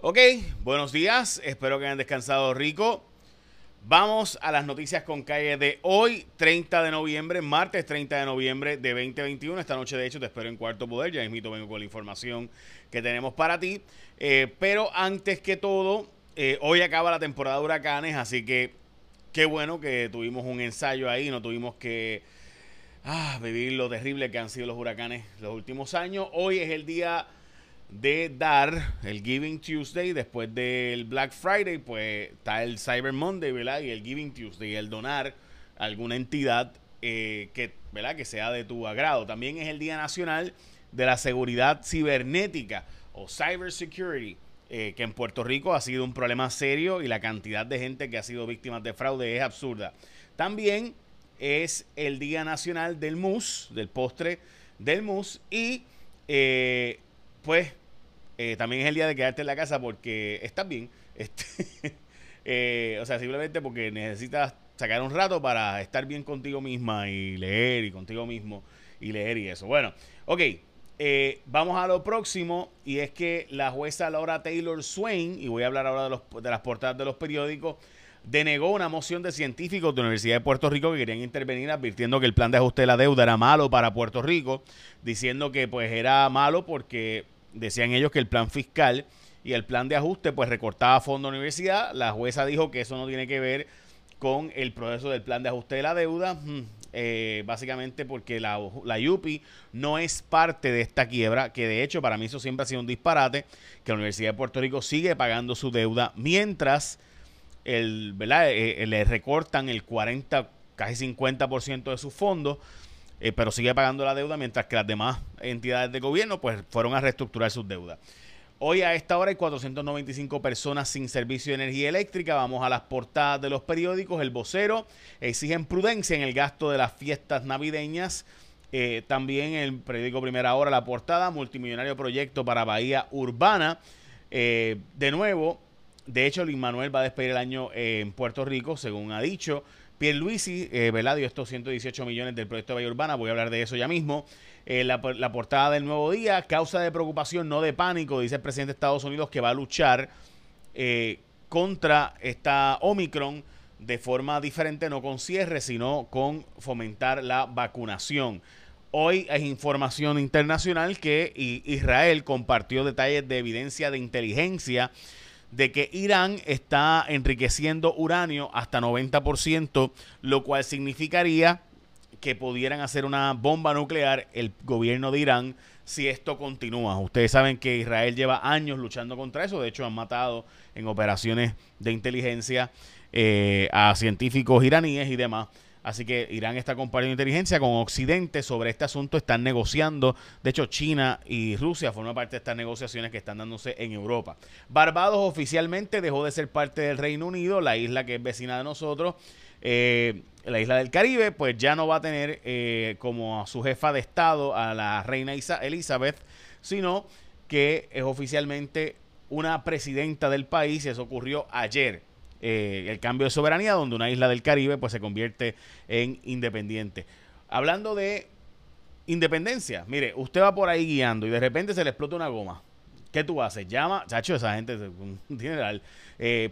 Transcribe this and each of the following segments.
Ok, buenos días, espero que hayan descansado rico. Vamos a las noticias con calle de hoy, 30 de noviembre, martes 30 de noviembre de 2021. Esta noche, de hecho, te espero en Cuarto Poder. Ya mismo vengo con la información que tenemos para ti. Eh, pero antes que todo, eh, hoy acaba la temporada de huracanes, así que qué bueno que tuvimos un ensayo ahí, no tuvimos que ah, vivir lo terrible que han sido los huracanes los últimos años. Hoy es el día de dar el Giving Tuesday después del Black Friday, pues está el Cyber Monday, ¿verdad? Y el Giving Tuesday, el donar a alguna entidad eh, que, ¿verdad? que sea de tu agrado. También es el Día Nacional de la Seguridad Cibernética o Cyber Security. Eh, que en Puerto Rico ha sido un problema serio y la cantidad de gente que ha sido víctima de fraude es absurda. También es el Día Nacional del Mousse, del postre del mousse y eh, pues eh, también es el día de quedarte en la casa porque estás bien. Este, o sea, simplemente porque necesitas sacar un rato para estar bien contigo misma y leer y contigo mismo y leer y eso. Bueno, ok. Eh, vamos a lo próximo y es que la jueza Laura Taylor Swain, y voy a hablar ahora de, los, de las portadas de los periódicos, denegó una moción de científicos de la Universidad de Puerto Rico que querían intervenir advirtiendo que el plan de ajuste de la deuda era malo para Puerto Rico, diciendo que pues era malo porque decían ellos que el plan fiscal y el plan de ajuste pues recortaba fondos de la universidad. La jueza dijo que eso no tiene que ver con el proceso del plan de ajuste de la deuda. Hmm, eh, básicamente porque la, la UPI no es parte de esta quiebra, que de hecho para mí eso siempre ha sido un disparate, que la Universidad de Puerto Rico sigue pagando su deuda mientras el, ¿verdad? Eh, eh, le recortan el 40, casi 50% de sus fondos, pero sigue pagando la deuda mientras que las demás entidades de gobierno pues fueron a reestructurar sus deudas. Hoy a esta hora hay 495 personas sin servicio de energía eléctrica. Vamos a las portadas de los periódicos. El vocero exigen prudencia en el gasto de las fiestas navideñas. Eh, también el periódico Primera Hora, la portada, multimillonario proyecto para Bahía Urbana. Eh, de nuevo, de hecho, Luis Manuel va a despedir el año en Puerto Rico, según ha dicho. Pierluisi, eh, ¿verdad? Dio estos 118 millones del proyecto de Bahía Urbana. Voy a hablar de eso ya mismo. Eh, la, portada del nuevo día, causa de preocupación, no de pánico, dice el presidente de Estados Unidos que va a luchar eh, contra esta Omicron de forma diferente, no con cierre, sino con fomentar la vacunación. Hoy hay información internacional que Israel compartió detalles de evidencia de inteligencia de que Irán está enriqueciendo uranio hasta 90%, lo cual significaría que pudieran hacer una bomba nuclear el gobierno de Irán si esto continúa. Ustedes saben que Israel lleva años luchando contra eso. De hecho, han matado en operaciones de inteligencia eh, a científicos iraníes y demás. Así que Irán está compartiendo inteligencia con Occidente sobre este asunto. Están negociando. De hecho, China y Rusia forman parte de estas negociaciones que están dándose en Europa. Barbados oficialmente dejó de ser parte del Reino Unido, la isla que es vecina de nosotros. Eh, la isla del Caribe, pues ya no va a tener eh, como a su jefa de Estado a la reina Elizabeth, sino que es oficialmente una presidenta del país y eso ocurrió ayer. Eh, el cambio de soberanía, donde una isla del Caribe pues se convierte en independiente. Hablando de independencia, mire, usted va por ahí guiando y de repente se le explota una goma. ¿Qué tú haces? Llama, chacho, esa gente, un general.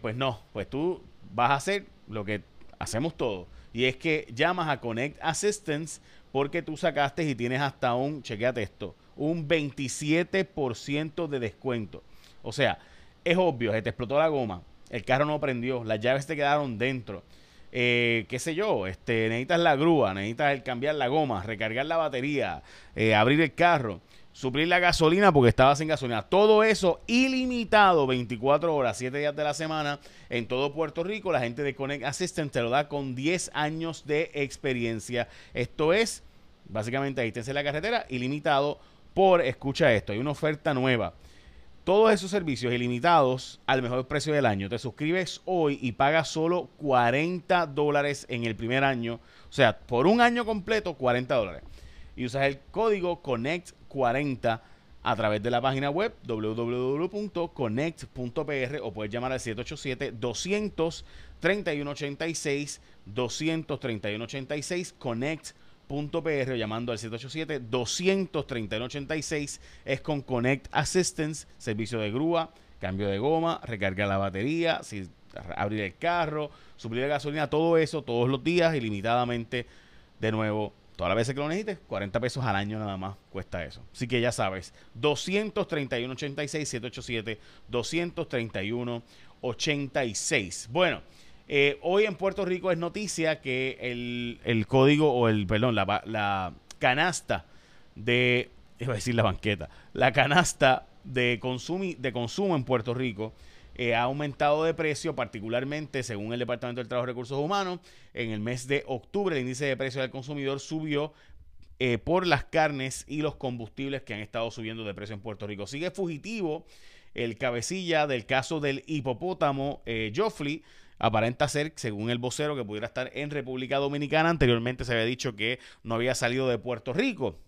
pues no, pues tú vas a hacer lo que hacemos todo. Y es que llamas a Connect Assistance porque tú sacaste y tienes hasta un, chequeate esto, un 27% de descuento. O sea, es obvio, se te explotó la goma, el carro no prendió, las llaves te quedaron dentro. Eh, qué sé yo, este, necesitas la grúa, necesitas el cambiar la goma, recargar la batería, eh, abrir el carro suplir la gasolina porque estaba sin gasolina. Todo eso ilimitado, 24 horas, 7 días de la semana, en todo Puerto Rico. La gente de Connect Assistant te lo da con 10 años de experiencia. Esto es, básicamente, asistencia en la carretera, ilimitado por, escucha esto, hay una oferta nueva. Todos esos servicios ilimitados al mejor precio del año. Te suscribes hoy y pagas solo 40 dólares en el primer año. O sea, por un año completo, 40 dólares. Y usas el código CONNECT 40 a través de la página web www.connect.pr o puedes llamar al 787 200 3186 23186 Connect PR llamando al 787-231-86 es con Connect Assistance, servicio de grúa, cambio de goma, recargar la batería, abrir el carro, suplir gasolina, todo eso todos los días ilimitadamente de nuevo. Todas las veces que lo necesites, 40 pesos al año nada más cuesta eso. Así que ya sabes, 231-86, 787-231-86. Bueno, eh, hoy en Puerto Rico es noticia que el, código o el, perdón, la, la canasta de, iba a decir la banqueta, la canasta de, de consumo en Puerto Rico eh, ha aumentado de precio, particularmente según el Departamento del Trabajo y Recursos Humanos. En el mes de octubre el índice de precio del consumidor subió eh, por las carnes y los combustibles que han estado subiendo de precio en Puerto Rico. Sigue fugitivo el cabecilla del caso del hipopótamo eh, Joffrey aparenta ser, según el vocero, que pudiera estar en República Dominicana. Anteriormente se había dicho que no había salido de Puerto Rico,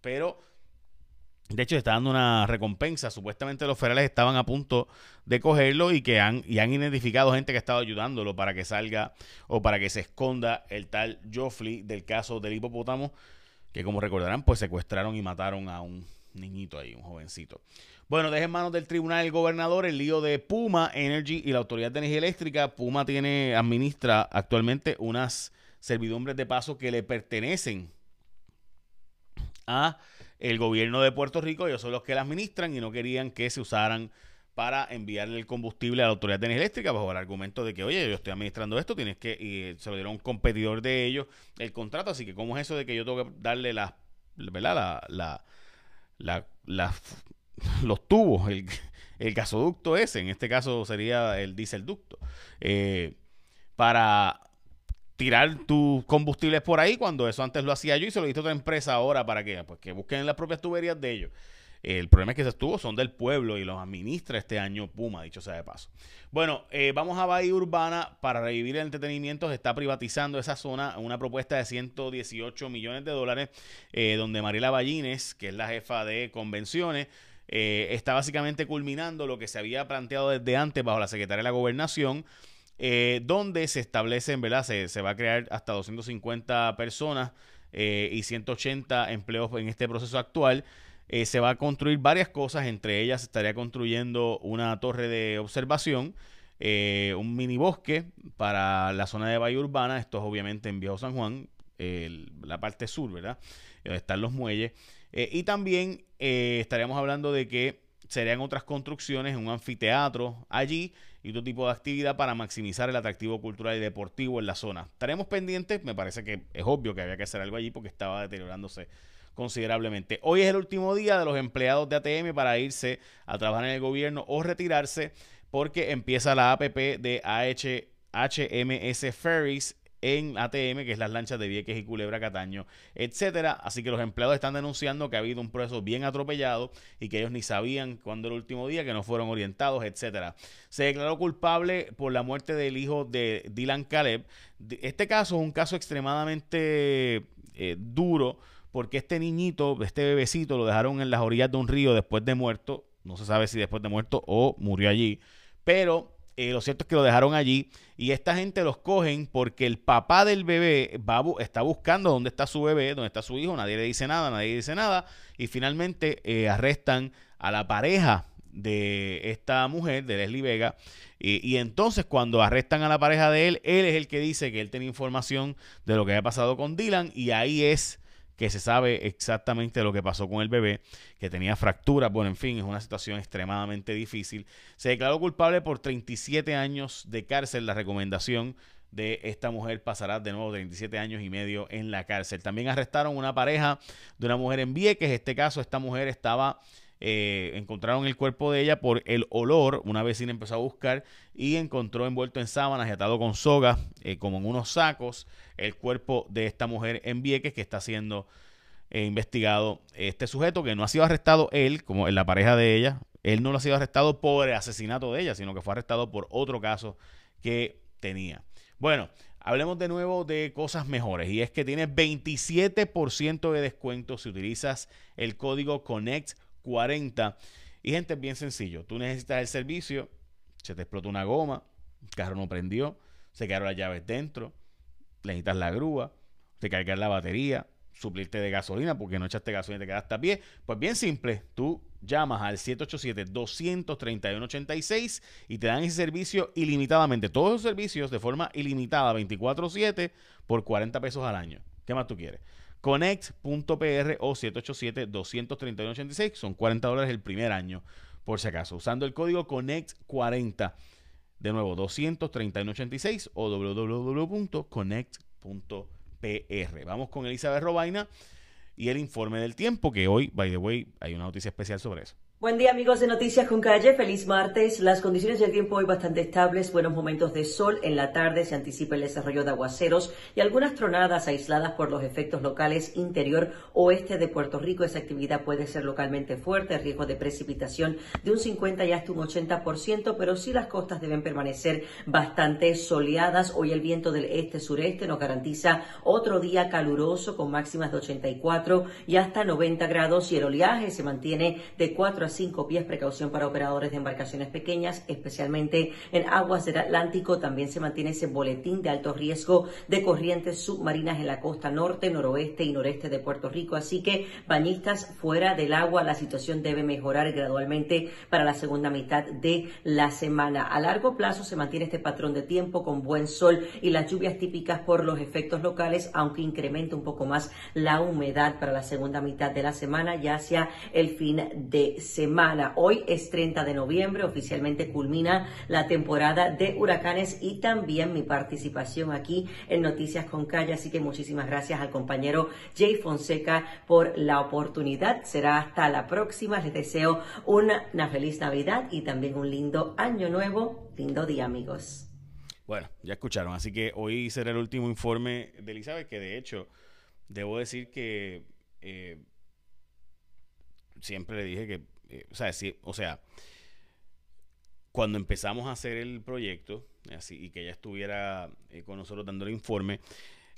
pero de hecho está dando una recompensa. Supuestamente los federales estaban a punto de cogerlo y que han, y han identificado gente que ha estado ayudándolo para que salga o para que se esconda el tal Joffrey del caso del hipopótamo, que como recordarán, pues secuestraron y mataron a un niñito ahí, un jovencito. Bueno, deja en manos del tribunal el gobernador el lío de Puma Energy y la Autoridad de Energía Eléctrica. Puma tiene, administra actualmente unas servidumbres de paso que le pertenecen a el gobierno de Puerto Rico. Ellos son los que la administran y no querían que se usaran para enviarle el combustible a la Autoridad de Energía Eléctrica bajo el argumento de que, oye, yo estoy administrando esto, tienes que, y se lo dieron un competidor de ellos el contrato, así que ¿cómo es eso de que yo tengo que darle la, ¿verdad? La, la los tubos, el, el, gasoducto ese, en este caso sería el dieselducto, eh, para tirar tus combustibles por ahí cuando eso antes lo hacía yo y se lo hizo otra empresa ahora para que, pues, que busquen las propias tuberías de ellos. El problema es que esos tubos son del pueblo y los administra este año Puma, dicho sea de paso. Bueno, eh, vamos a Bahía Urbana para revivir el entretenimiento. Se está privatizando esa zona, una propuesta de 118 millones de dólares, eh, donde Mariela Ballines, que es la jefa de convenciones, eh, está básicamente culminando lo que se había planteado desde antes bajo la Secretaría de la Gobernación, donde se establecen, ¿verdad? Se, se, va a crear hasta 250 personas y 180 empleos en este proceso actual. Se va a construir varias cosas, entre ellas estaría construyendo una torre de observación, un mini bosque para la zona de Bahía Urbana, esto es obviamente en Viejo San Juan, la parte sur, ¿verdad? Donde están los muelles. Eh, y también eh, estaríamos hablando de que serían otras construcciones un anfiteatro allí y otro tipo de actividad para maximizar el atractivo cultural y deportivo en la zona. Estaremos pendientes, me parece que es obvio que había que hacer algo allí porque estaba deteriorándose considerablemente. Hoy es el último día de los empleados de ATM para irse a trabajar en el gobierno o retirarse porque empieza la APP de AH, HMS Ferries en ATM, que es las lanchas de Vieques y Culebra Cataño, etcétera. Así que los empleados están denunciando que ha habido un proceso bien atropellado y que ellos ni sabían cuándo era el último día, que no fueron orientados, etcétera. Se declaró culpable por la muerte del hijo de Dylan Caleb. Este caso es un caso extremadamente eh, duro porque este niñito, este bebecito, lo dejaron en las orillas de un río después de muerto. No se sabe si después de muerto o murió allí. Pero eh, lo cierto es que lo dejaron allí y esta gente los cogen porque el papá del bebé está buscando dónde está su bebé, dónde está su hijo, nadie le dice nada, nadie dice nada y finalmente eh, arrestan a la pareja de esta mujer, de Leslie Vega, y, y, entonces cuando arrestan a la pareja de él, él es el que dice que él tiene información de lo que había pasado con Dylan y ahí es que se sabe exactamente lo que pasó con el bebé, que tenía fracturas, bueno, en fin, es una situación extremadamente difícil. Se declaró culpable por 37 años de cárcel, la recomendación de esta mujer pasará de nuevo 37 años y medio en la cárcel. También arrestaron una pareja de una mujer en Vieques. En este caso, esta mujer estaba eh, encontraron el cuerpo de ella por el olor. Una vecina empezó a buscar y encontró envuelto en sábanas y atado con soga, eh, como en unos sacos, el cuerpo de esta mujer en Vieques que está siendo eh, investigado. Este sujeto que no ha sido arrestado él, como en la pareja de ella, él no lo ha sido arrestado por el asesinato de ella, sino que fue arrestado por otro caso que tenía. Bueno, hablemos de nuevo de cosas mejores y es que tienes 27% de descuento si utilizas el código CONNECT 40. Y gente, es bien sencillo. Tú necesitas el servicio, se te explotó una goma, el carro no prendió, se quedaron las llaves dentro, necesitas la grúa, te cargar la batería, suplirte de gasolina porque no echaste gasolina y te quedaste a pie. Pues bien simple, tú llamas al 787-231-86 y te dan ese servicio ilimitadamente. Todos los servicios de forma ilimitada, 24/7 por 40 pesos al año. ¿Qué más tú quieres? Connect.pr o 787-231-86 son 40 dólares el primer año, por si acaso, usando el código CONNECT40. De nuevo, 231-86 o www.connect.pr. Vamos con Elizabeth Robaina y el informe del tiempo, que hoy, by the way, hay una noticia especial sobre eso. Buen día amigos de Noticias con Calle, feliz martes. Las condiciones del tiempo hoy bastante estables, buenos momentos de sol. En la tarde se anticipa el desarrollo de aguaceros y algunas tronadas aisladas por los efectos locales interior oeste de Puerto Rico. Esa actividad puede ser localmente fuerte, riesgo de precipitación de un 50 y hasta un 80%, pero sí las costas deben permanecer bastante soleadas. Hoy el viento del este-sureste nos garantiza otro día caluroso con máximas de 84 y hasta 90 grados y el oleaje se mantiene de 4 a 5 pies. Precaución para operadores de embarcaciones pequeñas, especialmente en aguas del Atlántico. También se mantiene ese boletín de alto riesgo de corrientes submarinas en la costa norte, noroeste y noreste de Puerto Rico. Así que bañistas fuera del agua, la situación debe mejorar gradualmente para la segunda mitad de la semana. A largo plazo se mantiene este patrón de tiempo con buen sol y las lluvias típicas por los efectos locales, aunque incrementa un poco más la humedad para la segunda mitad de la semana, ya hacia el fin de semana semana. Hoy es 30 de noviembre, oficialmente culmina la temporada de huracanes y también mi participación aquí en Noticias con Calle. Así que muchísimas gracias al compañero Jay Fonseca por la oportunidad. Será hasta la próxima. Les deseo una, feliz Navidad y también un lindo año nuevo. Lindo día, amigos. Bueno, ya escucharon. Así que hoy será el último informe de Elizabeth, que de hecho, debo decir que eh, siempre le dije que eh, o, sea, o sea, cuando empezamos a hacer el proyecto, y que ella estuviera eh, con nosotros dando el informe,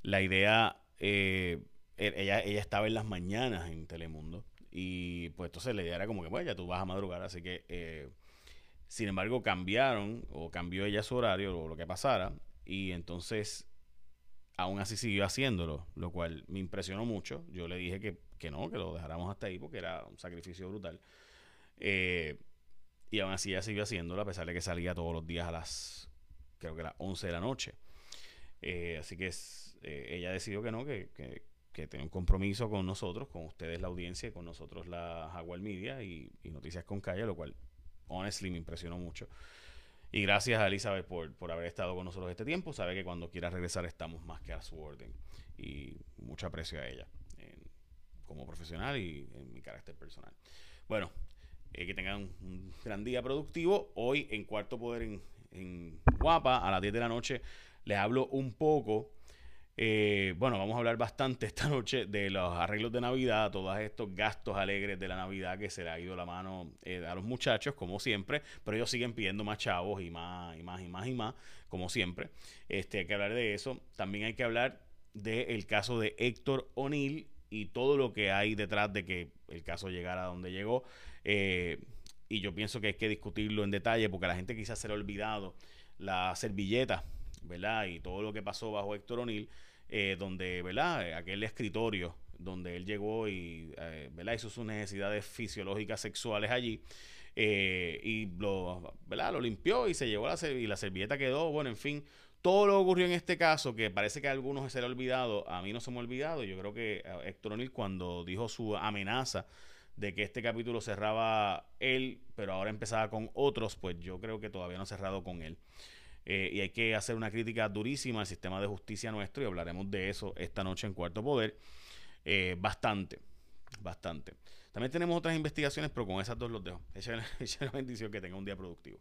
la idea, eh, e, ella, estaba en las mañanas en Telemundo, y pues entonces la idea era como que, bueno, ya tú vas a madrugar, así que, sin embargo, cambiaron, o cambió ella su horario, o lo que pasara, y entonces aún así siguió haciéndolo, lo cual me impresionó mucho. Yo le dije que, que no, que lo dejáramos hasta ahí porque era un sacrificio brutal. Eh, y aún así ella siguió haciéndolo a pesar de que salía todos los días a las, creo que las 11 de la noche. Eh, así que eh, ella decidió que no, que, que, que, tenía un compromiso con nosotros, con ustedes la audiencia y con nosotros la Jaguar Media y, Noticias con Calle, lo cual, honestly, me impresionó mucho. Y gracias a Elizabeth por, por haber estado con nosotros este tiempo. Sabe que cuando quiera regresar estamos más que a su orden. Y mucho aprecio a ella como profesional y en mi carácter personal. Bueno, eh, que tengan un gran día productivo. Hoy en Cuarto Poder en, Guapa, a las 10 de la noche, les hablo un poco. Eh, bueno, vamos a hablar bastante esta noche de los arreglos de Navidad, todos estos gastos alegres de la Navidad que se le ha ido la mano eh, a los muchachos, como siempre, pero ellos siguen pidiendo más chavos y más y más y más y más, como siempre. Este, hay que hablar de eso. También hay que hablar del caso de Héctor O'Neill y todo lo que hay detrás de que el caso llegara a donde llegó. Eh, y yo pienso que hay que discutirlo en detalle porque la gente quizás se le ha olvidado la servilleta, ¿verdad? Y todo lo que pasó bajo Héctor O'Neill, eh, donde, ¿verdad? Aquel escritorio donde él llegó y, eh, ¿verdad? Hizo sus necesidades fisiológicas sexuales allí. y lo, ¿verdad? lo limpió y se llevó la, y la servilleta quedó, bueno, en fin, todo lo que ocurrió en este caso, que parece que a algunos se le ha olvidado, a mí no se me ha olvidado, yo creo que Héctor O'Neill cuando dijo su amenaza de que este capítulo cerraba él, pero ahora empezaba con otros, pues yo creo que todavía no ha cerrado con él. Eh, y hay que hacer una crítica durísima al sistema de justicia nuestro y hablaremos de eso esta noche en Cuarto Poder. Eh, bastante, bastante. También tenemos otras investigaciones, pero con esas dos los dejo. Echa la bendición que tenga un día productivo.